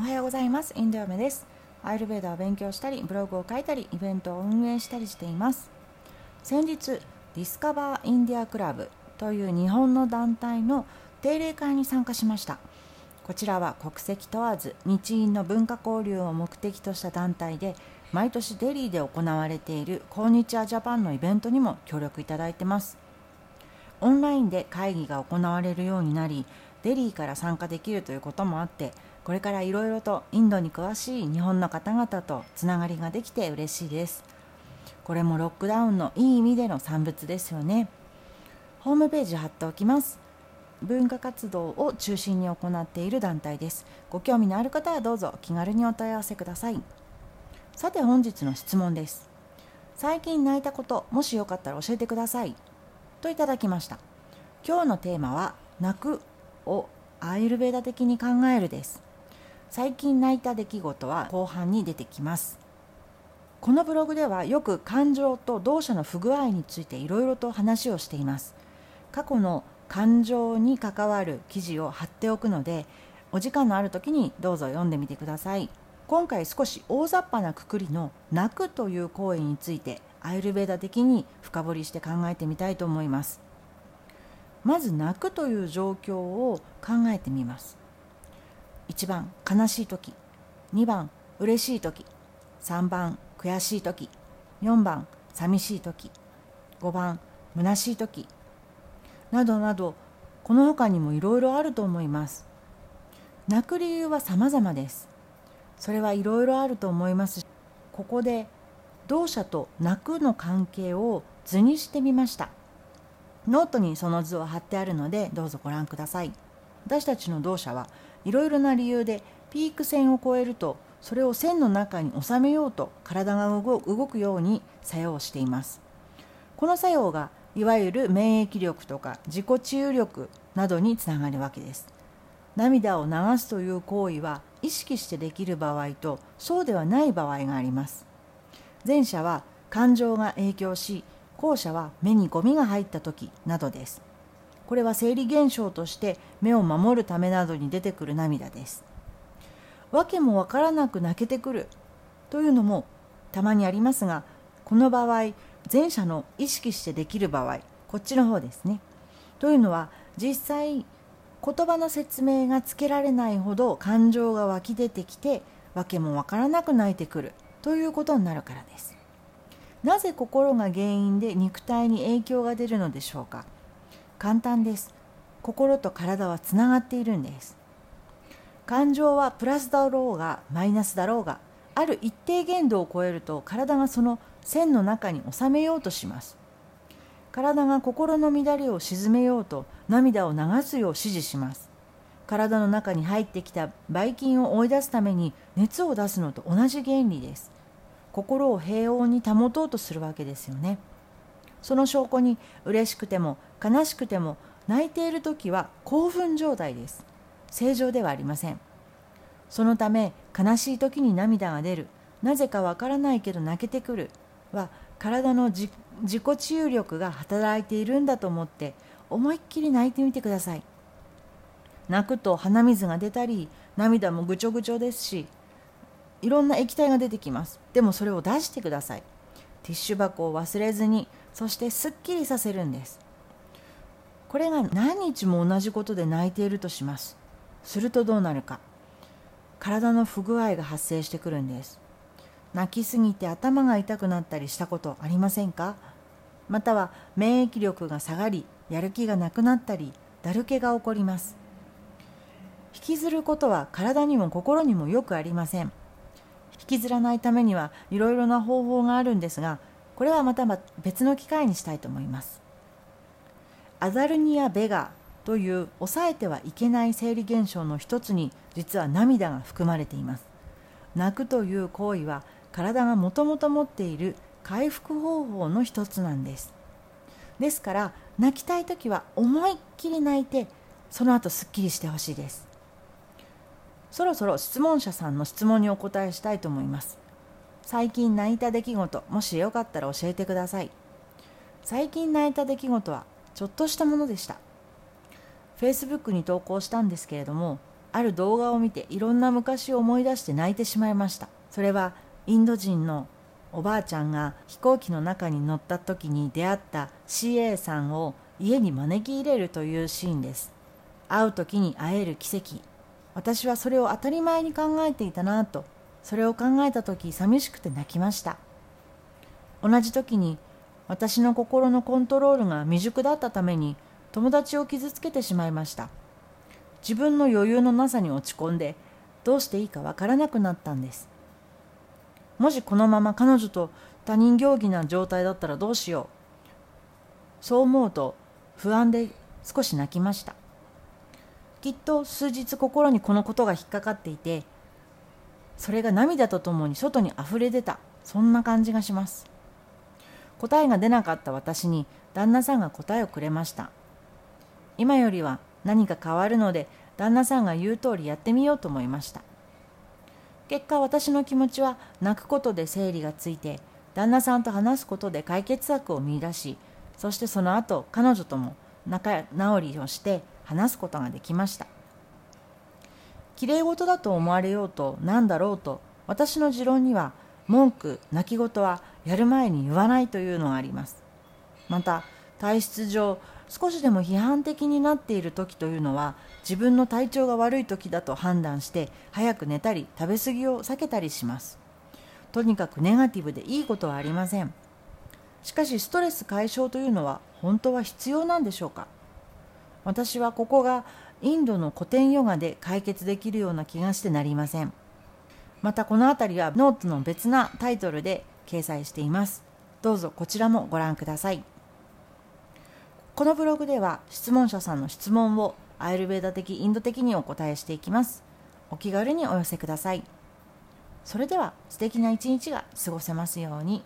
おはようございます。インド嫁です。アーユルヴェーダを勉強したりブログを書いたりイベントを運営したりしています。先日ディスカバーインディアクラブという日本の団体の定例会に参加しました。こちらは国籍問わず日印の文化交流を目的とした団体で毎年デリーで行われているコンニチワジャパンのイベントにも協力いただいてます。オンラインで会議が行われるようになりデリーから参加できるということもあってこれからいろいろとインドに詳しい日本の方々とつながりができて嬉しいです。これもロックダウンのいい意味での産物ですよね。ホームページ貼っておきます。文化活動を中心に行っている団体です。ご興味のある方はどうぞ気軽にお問い合わせください。さて本日の質問です。最近泣いたこともしよかったら教えてください。といただきました。今日のテーマは泣くをアイルベーダ的に考えるです。最近泣いた出来事は後半に出てきます。このブログではよく感情と動作の不具合についていろいろと話をしています。過去の感情に関わる記事を貼っておくのでお時間のある時にどうぞ読んでみてください。今回少し大雑把なくくりの泣くという行為についてアイルベーダ的に深掘りして考えてみたいと思います。まず泣くという状況を考えてみます。1番悲しい時。2番嬉しい時。3番悔しい時。4番寂しい時。5番虚しい時。などなどこの他にもいろいろあると思います。泣く理由は様々です。それはいろいろあると思いますここで動作と泣くの関係を図にしてみました。ノートにその図を貼ってあるのでどうぞご覧ください。私たちの動作はいろいろな理由でピーク線を越えるとそれを線の中に収めようと体が動くように作用しています。この作用がいわゆる免疫力とか自己治癒力などにつながるわけです。涙を流すという行為は意識してできる場合とそうではない場合があります。前者は感情が影響し後者は目にゴミが入った時などです。これは生理現象として目を守るためなどに出てくる涙です。訳もわからなく泣けてくる。というのもたまにありますがこの場合前者の意識してできる場合こっちの方ですね。というのは実際言葉の説明がつけられないほど感情が湧き出てきて訳もわからなく泣いてくる。ということになるからです。なぜ心が原因で肉体に影響が出るのでしょうか。簡単です。心と体はつながっているんです。感情はプラスだろうがマイナスだろうがある一定限度を超えると体がその線の中に収めようとします。体が心の乱れを鎮めようと涙を流すよう指示します。体の中に入ってきたばい菌を追い出すために熱を出すのと同じ原理です。心を平穏に保とうとするわけですよね。その証拠に嬉しくても悲しくても泣いている時は興奮状態です。正常ではありません。そのため悲しい時に涙が出る。なぜかわからないけど泣けてくるは体の自己治癒力が働いているんだと思って思いっきり泣いてみてください。泣くと鼻水が出たり涙もぐちょぐちょですしいろんな液体が出てきます。でもそれを出してください。ティッシュ箱を忘れずにそしてすっきりさせるんです。これが何日も同じことで泣いているとします。するとどうなるか。体の不具合が発生してくるんです。泣きすぎて頭が痛くなったりしたことありませんか？または免疫力が下がりやる気がなくなったりだるけが起こります。引きずることは体にも心にもよくありません。引きずらないためにはいろいろな方法があるんですがこれはまた別の機会にしたいと思います。アザルニア・ベガという抑えてはいけない生理現象の一つに実は涙が含まれています。泣くという行為は体がもともと持っている回復方法の一つなんです。ですから泣きたい時は思いっきり泣いてその後すっきりしてほしいです。そろそろ質問者さんの質問にお答えしたいと思います。最近泣いた出来事もしよかったら教えてください。最近泣いた出来事はちょっとしたものでした。Facebook に投稿したんですけれどもある動画を見ていろんな昔を思い出して泣いてしまいました。それはインド人のおばあちゃんが飛行機の中に乗った時に出会った CA さんを家に招き入れるというシーンです。会う時に会える奇跡。私はそれを当たり前に考えていたなとそれを考えた時寂しくて泣きました。同じ時に私の心のコントロールが未熟だったために友達を傷つけてしまいました。自分の余裕のなさに落ち込んでどうしていいかわからなくなったんです。もしこのまま彼女と他人行儀な状態だったらどうしよう。そう思うと不安で少し泣きました。きっと数日心にこのことが引っかかっていてそれが涙とともに外にあふれ出た。そんな感じがします。答えが出なかった私に旦那さんが答えをくれました。今よりは何か変わるので旦那さんが言う通りやってみようと思いました。結果私の気持ちは泣くことで整理がついて旦那さんと話すことで解決策を見いだしそしてその後彼女とも仲直りをして話すことができました。きれい事だと思われようと何だろうと私の持論には文句泣き言はやる前に言わないというのがあります。また体質上少しでも批判的になっている時というのは自分の体調が悪い時だと判断して早く寝たり食べ過ぎを避けたりします。とにかくネガティブでいいことはありません。しかしストレス解消というのは本当は必要なんでしょうか？私はここがインドの古典ヨガで解決できるような気がしてなりません。またこの辺りはノートの別なタイトルで掲載しています。どうぞこちらもご覧ください。このブログでは質問者さんの質問をアーユルヴェーダ的インド的にお答えしていきます。お気軽にお寄せください。それでは素敵な一日が過ごせますように。